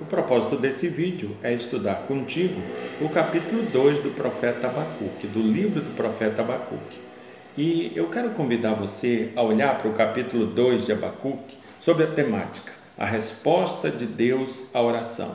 O propósito desse vídeo é estudar contigo o capítulo 2 do profeta Abacuque, do livro do profeta Abacuque. E eu quero convidar você a olhar para o capítulo 2 de Abacuque sobre a temática, a resposta de Deus à oração.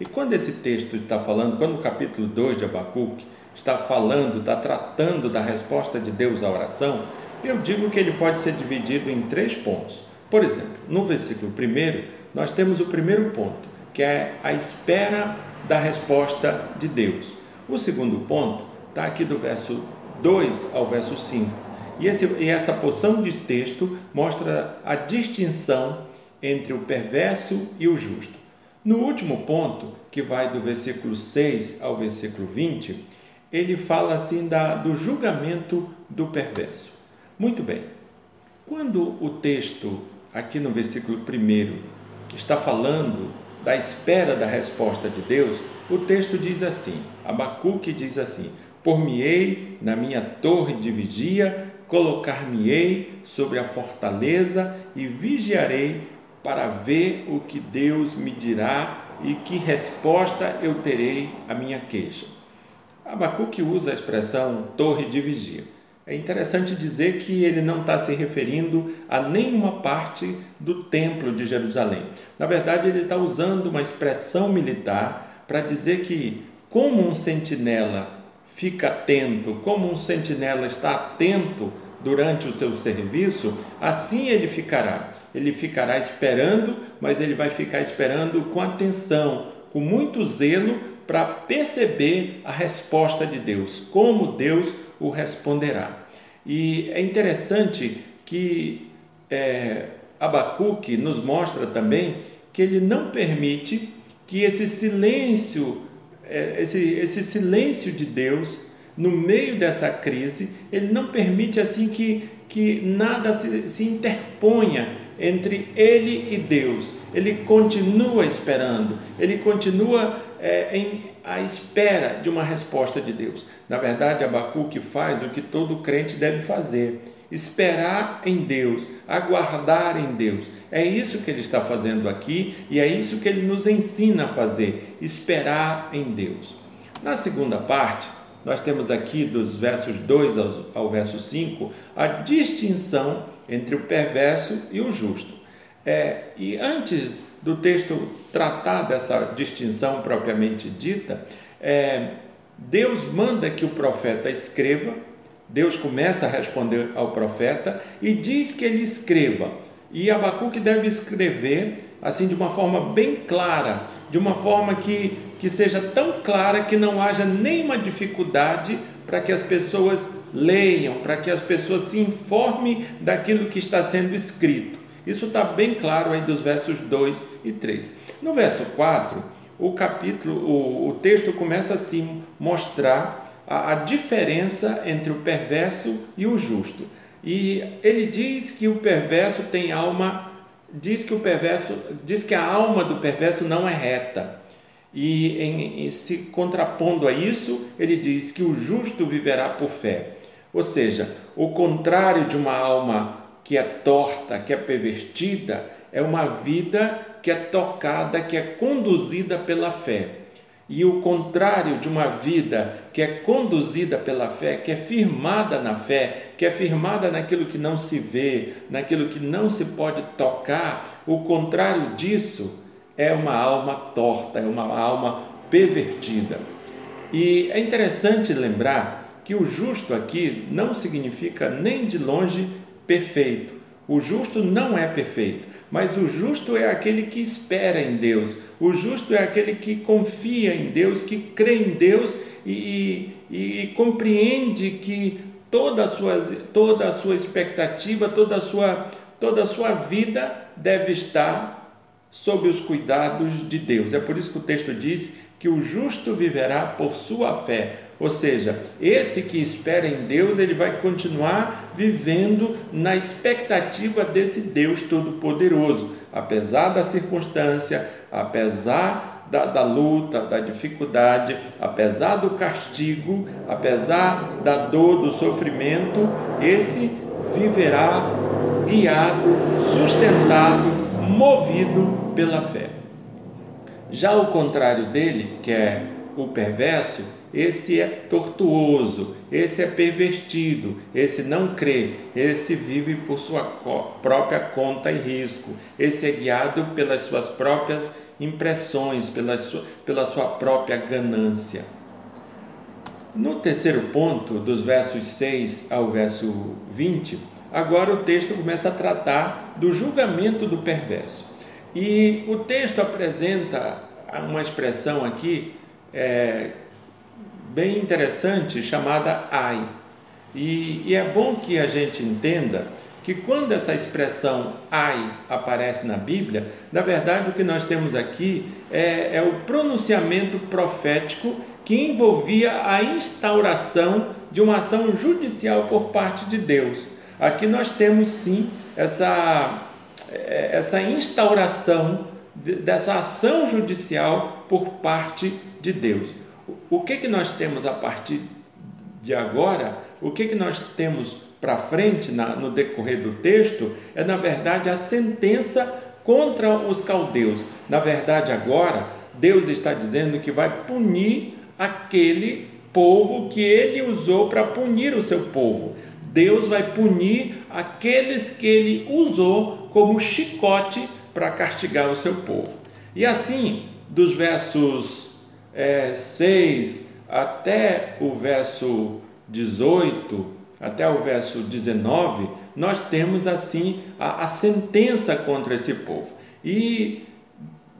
E quando esse texto está falando, quando o capítulo 2 de Abacuque está falando, está tratando da resposta de Deus à oração, eu digo que ele pode ser dividido em três pontos. Por exemplo, no versículo 1, nós temos o primeiro ponto, que é a espera da resposta de Deus. O segundo ponto está aqui do verso 2 ao verso 5. E, esse, e essa porção de texto mostra a distinção entre o perverso e o justo. No último ponto, que vai do versículo 6 ao versículo 20, ele fala assim da, do julgamento do perverso. Muito bem, quando o texto, aqui no versículo 1, está falando da espera da resposta de Deus, o texto diz assim: Abacuque diz assim: Por-me-ei na minha torre de vigia, colocar-me-ei sobre a fortaleza e vigiarei para ver o que Deus me dirá e que resposta eu terei à minha queixa. Abacuque usa a expressão torre de vigia. É interessante dizer que ele não está se referindo a nenhuma parte do templo de Jerusalém. Na verdade, ele está usando uma expressão militar para dizer que, como um sentinela fica atento, como um sentinela está atento durante o seu serviço, assim ele ficará. Ele ficará esperando, mas ele vai ficar esperando com atenção, com muito zelo, para perceber a resposta de Deus, como Deus o responderá. E é interessante que é, Abacuque nos mostra também que ele não permite que esse silêncio, é, esse, esse silêncio de Deus no meio dessa crise, ele não permite assim que, que nada se, se interponha entre ele e Deus. Ele continua esperando, ele continua é, em à espera de uma resposta de Deus. Na verdade, Abacuque faz o que todo crente deve fazer: esperar em Deus, aguardar em Deus. É isso que ele está fazendo aqui e é isso que ele nos ensina a fazer: esperar em Deus. Na segunda parte, nós temos aqui dos versos 2 ao, ao verso 5 a distinção entre o perverso e o justo. É, e antes do texto tratar dessa distinção propriamente dita, é, Deus manda que o profeta escreva, Deus começa a responder ao profeta e diz que ele escreva. E Abacuque deve escrever assim de uma forma bem clara, de uma forma que, que seja tão clara que não haja nenhuma dificuldade para que as pessoas leiam, para que as pessoas se informem daquilo que está sendo escrito. Isso está bem claro aí dos versos 2 e 3. No verso 4, o capítulo, o, o texto começa assim mostrar a, a diferença entre o perverso e o justo. E ele diz que o perverso tem alma, diz que o perverso, diz que a alma do perverso não é reta. E em, em, se contrapondo a isso, ele diz que o justo viverá por fé. Ou seja, o contrário de uma alma que é torta, que é pervertida, é uma vida que é tocada, que é conduzida pela fé. E o contrário de uma vida que é conduzida pela fé, que é firmada na fé, que é firmada naquilo que não se vê, naquilo que não se pode tocar, o contrário disso é uma alma torta, é uma alma pervertida. E é interessante lembrar que o justo aqui não significa nem de longe perfeito. O justo não é perfeito, mas o justo é aquele que espera em Deus. O justo é aquele que confia em Deus, que crê em Deus e, e, e compreende que toda a, sua, toda a sua expectativa, toda a sua, toda a sua vida deve estar sob os cuidados de Deus. É por isso que o texto diz que o justo viverá por sua fé. Ou seja, esse que espera em Deus, ele vai continuar vivendo na expectativa desse Deus Todo-Poderoso, apesar da circunstância, apesar da, da, luta, da dificuldade, apesar do castigo, apesar da dor, do sofrimento, esse viverá guiado, sustentado, movido pela fé. Já o contrário dele, que é o perverso, esse é tortuoso, esse é pervertido, esse não crê, esse vive por sua própria conta e risco, esse é guiado pelas suas próprias impressões, pela sua, pela sua própria ganância. No terceiro ponto, dos versos 6 ao verso 20, agora o texto começa a tratar do julgamento do perverso. E o texto apresenta uma expressão aqui é, bem interessante chamada ai. E, e é bom que a gente entenda que quando essa expressão ai aparece na Bíblia, na verdade o que nós temos aqui é, é o pronunciamento profético que envolvia a instauração de uma ação judicial por parte de Deus. Aqui nós temos sim essa, é, essa instauração dessa ação judicial por parte de Deus. O que, que nós temos a partir de agora? O que, que nós temos para frente na, no decorrer do texto é, na verdade, a sentença contra os caldeus. Na verdade, agora, Deus está dizendo que vai punir aquele povo que ele usou para punir o seu povo. Deus vai punir aqueles que ele usou como chicote para castigar o seu povo. E assim, dos versos é, 6 até o verso 18, até o verso 19, nós temos assim a, a sentença contra esse povo. E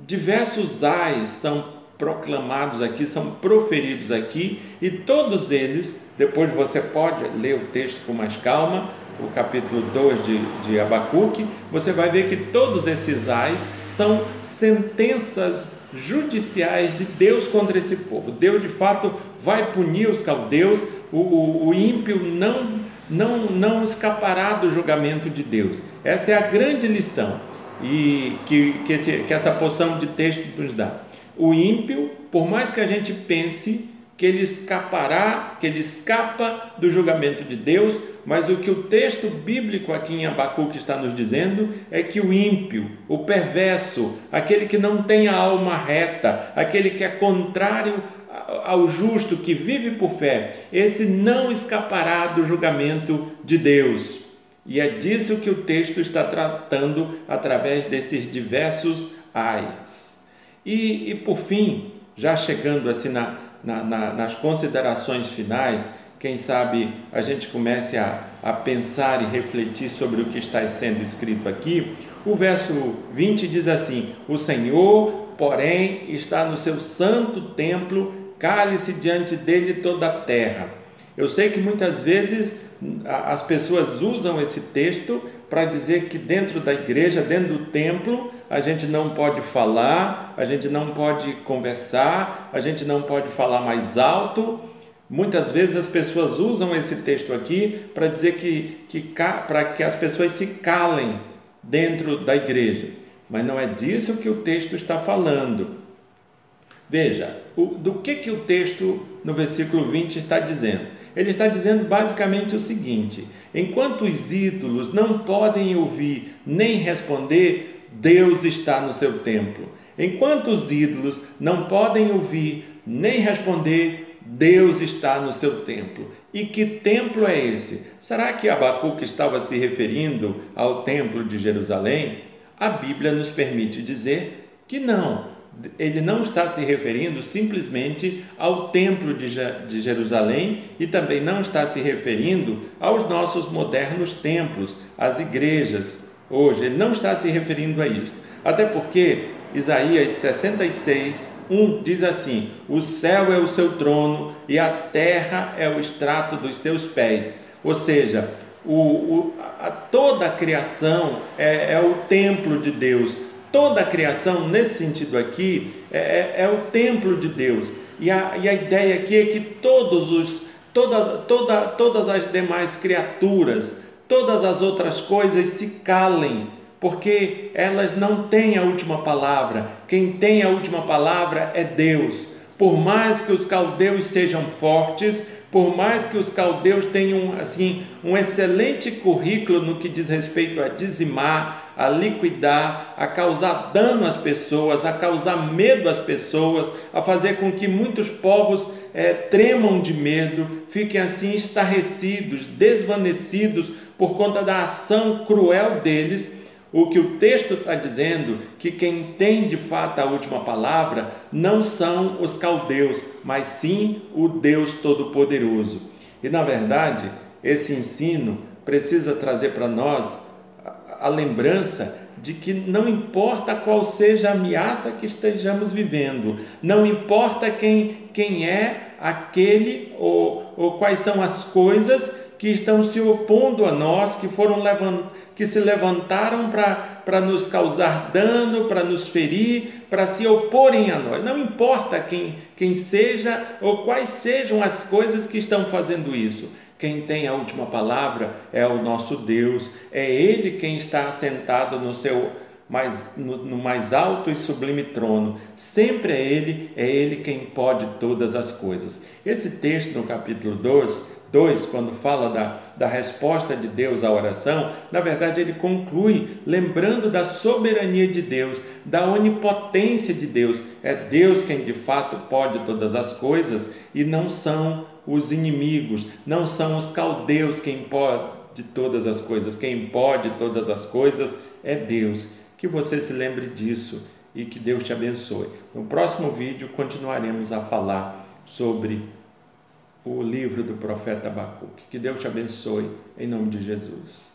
diversos ais são proclamados aqui, são proferidos aqui, e todos eles, depois você pode ler o texto com mais calma, o capítulo 2 de, de Abacuque, você vai ver que todos esses ais são sentenças judiciais de Deus contra esse povo. Deus de fato vai punir os caldeus, o, o, o ímpio não, não, não escapará do julgamento de Deus. Essa é a grande lição e que, que, esse, que essa porção de texto nos dá. O ímpio, por mais que a gente pense que ele escapará, que ele escapa do julgamento de Deus, mas o que o texto bíblico aqui em Abacuque está nos dizendo é que o ímpio, o perverso, aquele que não tem a alma reta, aquele que é contrário ao justo, que vive por fé, esse não escapará do julgamento de Deus. E é disso que o texto está tratando através desses diversos ais. E, e por fim, já chegando assim na, na, na, nas considerações finais, quem sabe a gente comece a, a pensar e refletir sobre o que está sendo escrito aqui. O verso 20 diz assim: O Senhor, porém, está no seu santo templo, cale-se diante dele toda a terra. Eu sei que muitas vezes as pessoas usam esse texto para dizer que dentro da igreja, dentro do templo, a gente não pode falar, a gente não pode conversar, a gente não pode falar mais alto. Muitas vezes as pessoas usam esse texto aqui para dizer que, que para que as pessoas se calem dentro da igreja. Mas não é disso que o texto está falando. Veja, o, do que, que o texto no versículo 20 está dizendo? Ele está dizendo basicamente o seguinte: enquanto os ídolos não podem ouvir nem responder, Deus está no seu templo. Enquanto os ídolos não podem ouvir nem responder, Deus está no seu templo. E que templo é esse? Será que Abacuque estava se referindo ao templo de Jerusalém? A Bíblia nos permite dizer que não ele não está se referindo simplesmente ao Templo de Jerusalém e também não está se referindo aos nossos modernos templos, às igrejas hoje. Ele não está se referindo a isso. Até porque Isaías 66, 1 diz assim: O céu é o seu trono e a terra é o extrato dos seus pés. Ou seja, o, o, a, toda a criação é, é o templo de Deus Toda a criação, nesse sentido aqui, é, é, é o templo de Deus. E a, e a ideia aqui é que todos os, toda, toda, todas as demais criaturas, todas as outras coisas se calem, porque elas não têm a última palavra. Quem tem a última palavra é Deus. Por mais que os caldeus sejam fortes, por mais que os caldeus tenham assim um excelente currículo no que diz respeito a dizimar, a liquidar, a causar dano às pessoas, a causar medo às pessoas, a fazer com que muitos povos é, tremam de medo, fiquem assim estarrecidos, desvanecidos por conta da ação cruel deles. O que o texto está dizendo que quem tem de fato a última palavra não são os caldeus, mas sim o Deus Todo-Poderoso. E na verdade, esse ensino precisa trazer para nós a lembrança de que não importa qual seja a ameaça que estejamos vivendo, não importa quem, quem é aquele ou, ou quais são as coisas que estão se opondo a nós, que foram levant, que se levantaram para nos causar dano, para nos ferir, para se oporem a nós. Não importa quem, quem seja ou quais sejam as coisas que estão fazendo isso. Quem tem a última palavra é o nosso Deus, é Ele quem está assentado no seu mais, no, no, mais alto e sublime trono. Sempre é Ele, é Ele quem pode todas as coisas. Esse texto no capítulo 2 2, quando fala da, da resposta de Deus à oração, na verdade ele conclui lembrando da soberania de Deus, da onipotência de Deus. É Deus quem de fato pode todas as coisas e não são os inimigos, não são os caldeus quem pode todas as coisas. Quem pode todas as coisas é Deus. Que você se lembre disso e que Deus te abençoe. No próximo vídeo continuaremos a falar sobre o livro do profeta Abacuque. Que Deus te abençoe, em nome de Jesus.